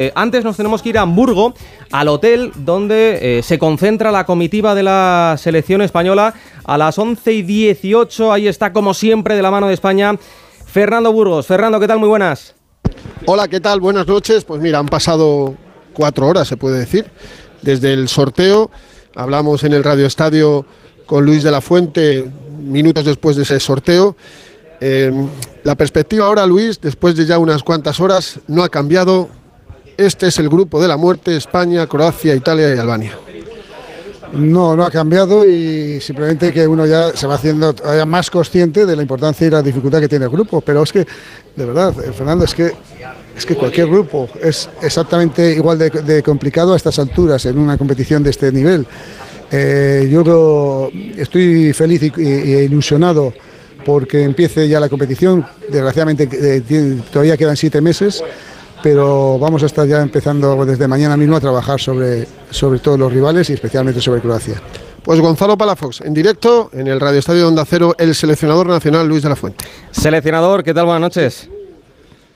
Eh, antes nos tenemos que ir a Hamburgo, al hotel donde eh, se concentra la comitiva de la selección española a las 11 y 18. Ahí está, como siempre, de la mano de España, Fernando Burgos. Fernando, ¿qué tal? Muy buenas. Hola, ¿qué tal? Buenas noches. Pues mira, han pasado cuatro horas, se puede decir, desde el sorteo. Hablamos en el Radio Estadio con Luis de la Fuente minutos después de ese sorteo. Eh, la perspectiva ahora, Luis, después de ya unas cuantas horas, no ha cambiado este es el grupo de la muerte, España, Croacia, Italia y Albania. No, no ha cambiado y simplemente que uno ya se va haciendo más consciente de la importancia y la dificultad que tiene el grupo. Pero es que, de verdad, eh, Fernando, es que, es que cualquier grupo es exactamente igual de, complicado a estas alturas en una competición de este nivel. Eh, yo estoy feliz y, ilusionado porque empiece ya la competición. Desgraciadamente eh, todavía quedan siete meses pero vamos a estar ya empezando desde mañana mismo a trabajar sobre, sobre todos los rivales y especialmente sobre Croacia. Pues Gonzalo Palafox, en directo en el Radio Estadio Onda Cero, el seleccionador nacional Luis de la Fuente. Seleccionador, ¿qué tal? Buenas noches.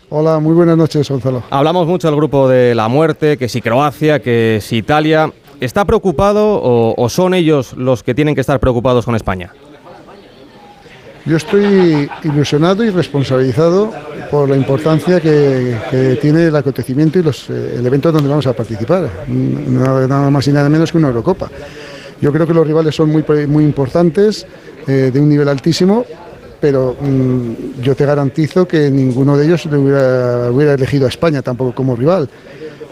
Hola, muy buenas noches, Gonzalo. Hablamos mucho del grupo de la muerte, que si Croacia, que si Italia. ¿Está preocupado o son ellos los que tienen que estar preocupados con España? Yo estoy ilusionado y responsabilizado por la importancia que, tiene el acontecimiento y los, eh, el evento donde vamos a participar. Nada, más y nada menos que una Eurocopa. Yo creo que los rivales son muy, muy importantes, eh, de un nivel altísimo, pero mm, yo te garantizo que ninguno de ellos hubiera, hubiera elegido a España tampoco como rival.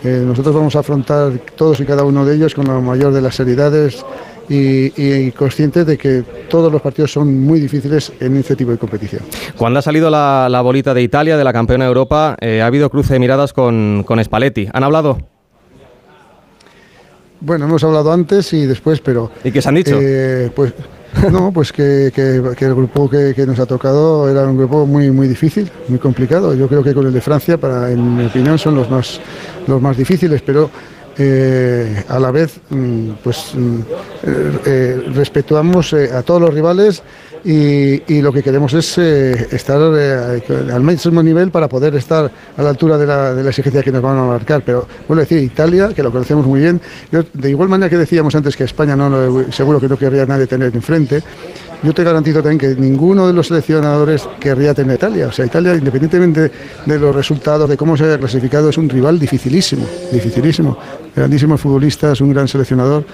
Eh, nosotros vamos a afrontar todos y cada uno de ellos con la mayor de las seriedades y, conscientes de que todos los partidos son muy difíciles en este tipo de competición. Cuando ha salido la, bolita de Italia, de la campeona de Europa, eh, ha habido cruce de miradas con, con Spalletti. ¿Han hablado? Bueno, hemos hablado antes y después, pero... ¿Y qué se han dicho? Eh, pues no, pues que, el grupo que, nos ha tocado era un grupo muy muy difícil, muy complicado. Yo creo que con el de Francia, para, en mi opinión, son los más, los más difíciles, pero eh, a la vez mm, pues mm, eh, eh, respetamos a todos los rivales y, lo que queremos es estar al mismo nivel para poder estar a la altura de la, exigencia que nos van a marcar. Pero vuelvo a decir, Italia, que lo conocemos muy bien, de igual manera que decíamos antes que España no, seguro que no querría nadie tener enfrente, yo te garantizo también que ninguno de los seleccionadores querría tener Italia. O sea, Italia, independientemente de los resultados, de cómo se haya clasificado, es un rival dificilísimo, dificilísimo. Grandísimos futbolistas, un gran seleccionador.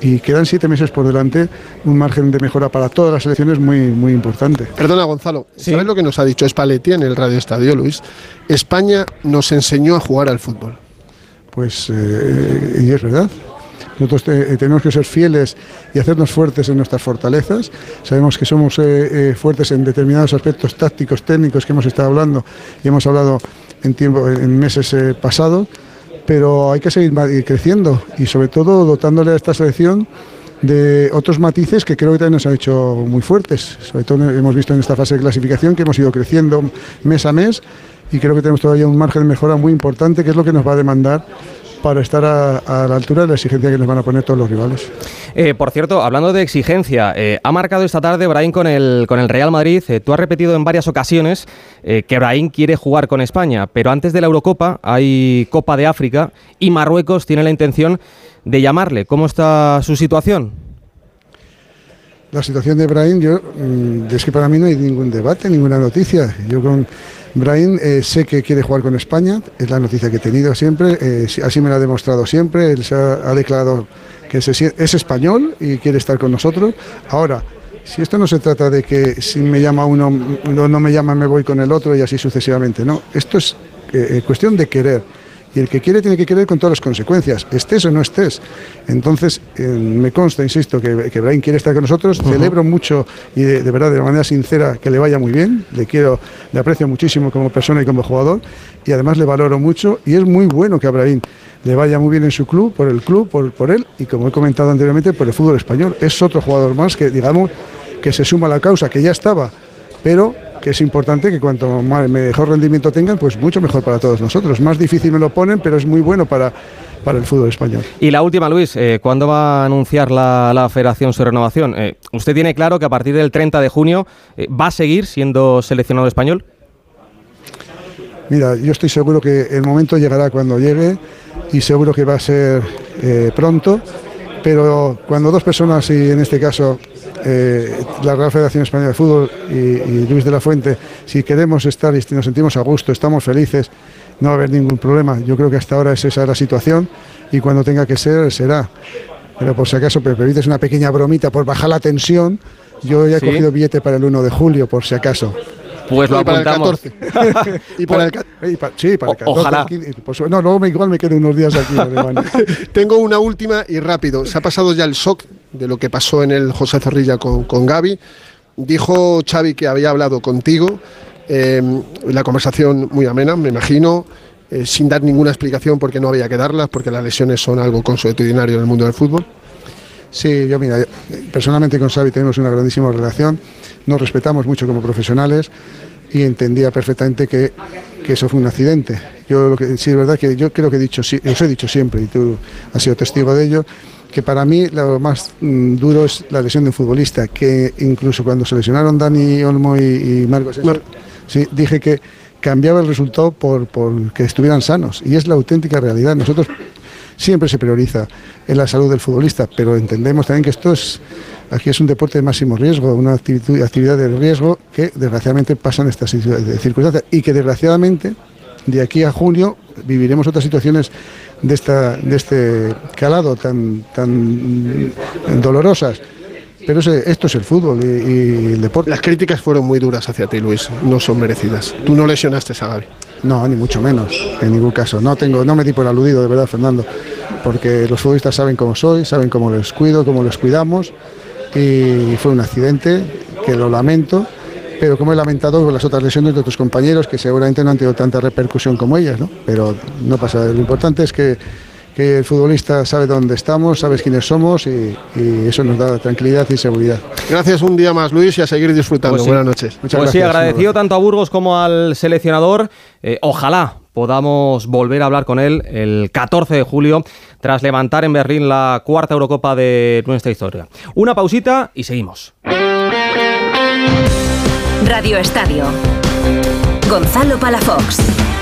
Y quedan siete meses por delante, un margen de mejora para todas las selecciones muy, muy importante. Perdona, Gonzalo, ¿sabes lo que nos ha dicho Spalletti en el Radio Estadio, Luis? España nos enseñó a jugar al fútbol. Pues, eh, y es verdad, nosotros eh, tenemos que ser fieles y hacernos fuertes en nuestras fortalezas. Sabemos que somos eh, eh, fuertes en determinados aspectos tácticos, técnicos que hemos estado hablando y hemos hablado en, en meses pasados, pero hay que seguir creciendo y sobre todo dotándole a esta selección de otros matices que creo que también nos han hecho muy fuertes. Sobre todo hemos visto en esta fase de clasificación que hemos ido creciendo mes a mes y creo que tenemos todavía un margen de mejora muy importante que es lo que nos va a demandar para estar a, la altura de la exigencia que les van a poner todos los rivales. Eh, por cierto, hablando de exigencia, eh, ha marcado esta tarde Brahim con el, con el Real Madrid. Eh, tú has repetido en varias ocasiones que Brahim quiere jugar con España, pero antes de la Eurocopa hay Copa de África y Marruecos tiene la intención de llamarle. ¿Cómo está su situación? La situación de Brahim, yo, mm, es que para mí no hay ningún debate, ninguna noticia. Yo con Brahim eh, sé que quiere jugar con España, es la noticia que he tenido siempre, eh, así me lo ha demostrado siempre, él se ha, declarado que es español y quiere estar con nosotros. Ahora, si esto no se trata de que si me llama uno, no, no me llama, me voy con el otro y así sucesivamente, no, esto es eh, cuestión de querer y el que quiere tiene que querer con todas las consecuencias, estés o no estés. Entonces, eh, me consta, insisto, que, que Brian quiere estar con nosotros, celebro mucho y de, verdad, de manera sincera, que le vaya muy bien, le quiero, le aprecio muchísimo como persona y como jugador. Y además le valoro mucho y es muy bueno que a le vaya muy bien en su club, por el club, por, por él. Y como he comentado anteriormente, por el fútbol español. Es otro jugador más que, digamos, que se suma a la causa, que ya estaba, pero que es importante que cuanto mejor rendimiento tengan, pues mucho mejor para todos nosotros. Más difícil me lo ponen, pero es muy bueno para, para el fútbol español. Y la última, Luis, eh, ¿cuándo va a anunciar la, federación su renovación? Eh, ¿Usted tiene claro que a partir del 30 de junio eh, va a seguir siendo seleccionado español? Mira, yo estoy seguro que el momento llegará cuando llegue y seguro que va a ser pronto, pero cuando dos personas, y en este caso eh, la Real Federación Española de Fútbol y, Luis de la Fuente, si queremos estar y nos sentimos a gusto, estamos felices, no va a haber ningún problema. Yo creo que hasta ahora es esa la situación y cuando tenga que ser, será. Pero por si acaso, me permites una pequeña bromita por bajar la tensión, yo ya he cogido billete para el 1 de julio, por si acaso. Pues lo apuntamos. y para el 14. sí, para el 14. Ojalá. no, luego igual me quedo unos días aquí. Tengo una última y rápido. Se ha pasado ya el shock de lo que pasó en el José Zorrilla con, con Gaby. Dijo Xavi que había hablado contigo. Eh, la conversación muy amena, me imagino. Eh, sin dar ninguna explicación porque no había que darlas, porque las lesiones son algo consuetudinario en el mundo del fútbol. Sí, yo mira, personalmente con Xavi tenemos una grandísima relación, nos respetamos mucho como profesionales y entendía perfectamente que, eso fue un accidente. Yo lo que sí es verdad que yo creo que he dicho, os he dicho siempre y tú has sido testigo de ello, que para mí lo más mm, duro es la lesión de un futbolista, que incluso cuando se lesionaron Dani Olmo y, Marcos, sí, dije que cambiaba el resultado por, por que estuvieran sanos y es la auténtica realidad. Nosotros siempre se prioriza en la salud del futbolista, pero entendemos también que esto es, aquí es un deporte de máximo riesgo, una actividad de riesgo que desgraciadamente pasan estas circunstancias y que desgraciadamente de aquí a junio viviremos otras situaciones de, esta, de este calado tan, tan dolorosas. Pero esto es el fútbol y, el deporte. Las críticas fueron muy duras hacia ti, Luis. No son merecidas. Tú no lesionaste a Gaby. No, ni mucho menos, en ningún caso. No tengo, no me di por aludido, de verdad, Fernando, porque los futbolistas saben cómo soy, saben cómo les cuido, cómo les cuidamos, y fue un accidente que lo lamento, pero como he lamentado las otras lesiones de otros compañeros que seguramente no han tenido tanta repercusión como ellas, ¿no? Pero no pasa. Lo importante es que que el futbolista sabe dónde estamos, sabes quiénes somos y, eso nos da tranquilidad y seguridad. Gracias un día más, Luis, y a seguir disfrutando. Pues Buenas noches. Muchas pues sí, agradecido tanto a Burgos como al seleccionador. Eh, ojalá podamos volver a hablar con él el 14 de julio tras levantar en Berlín la cuarta Eurocopa de nuestra historia. Una pausita y seguimos. Radio Estadio. Gonzalo Palafox.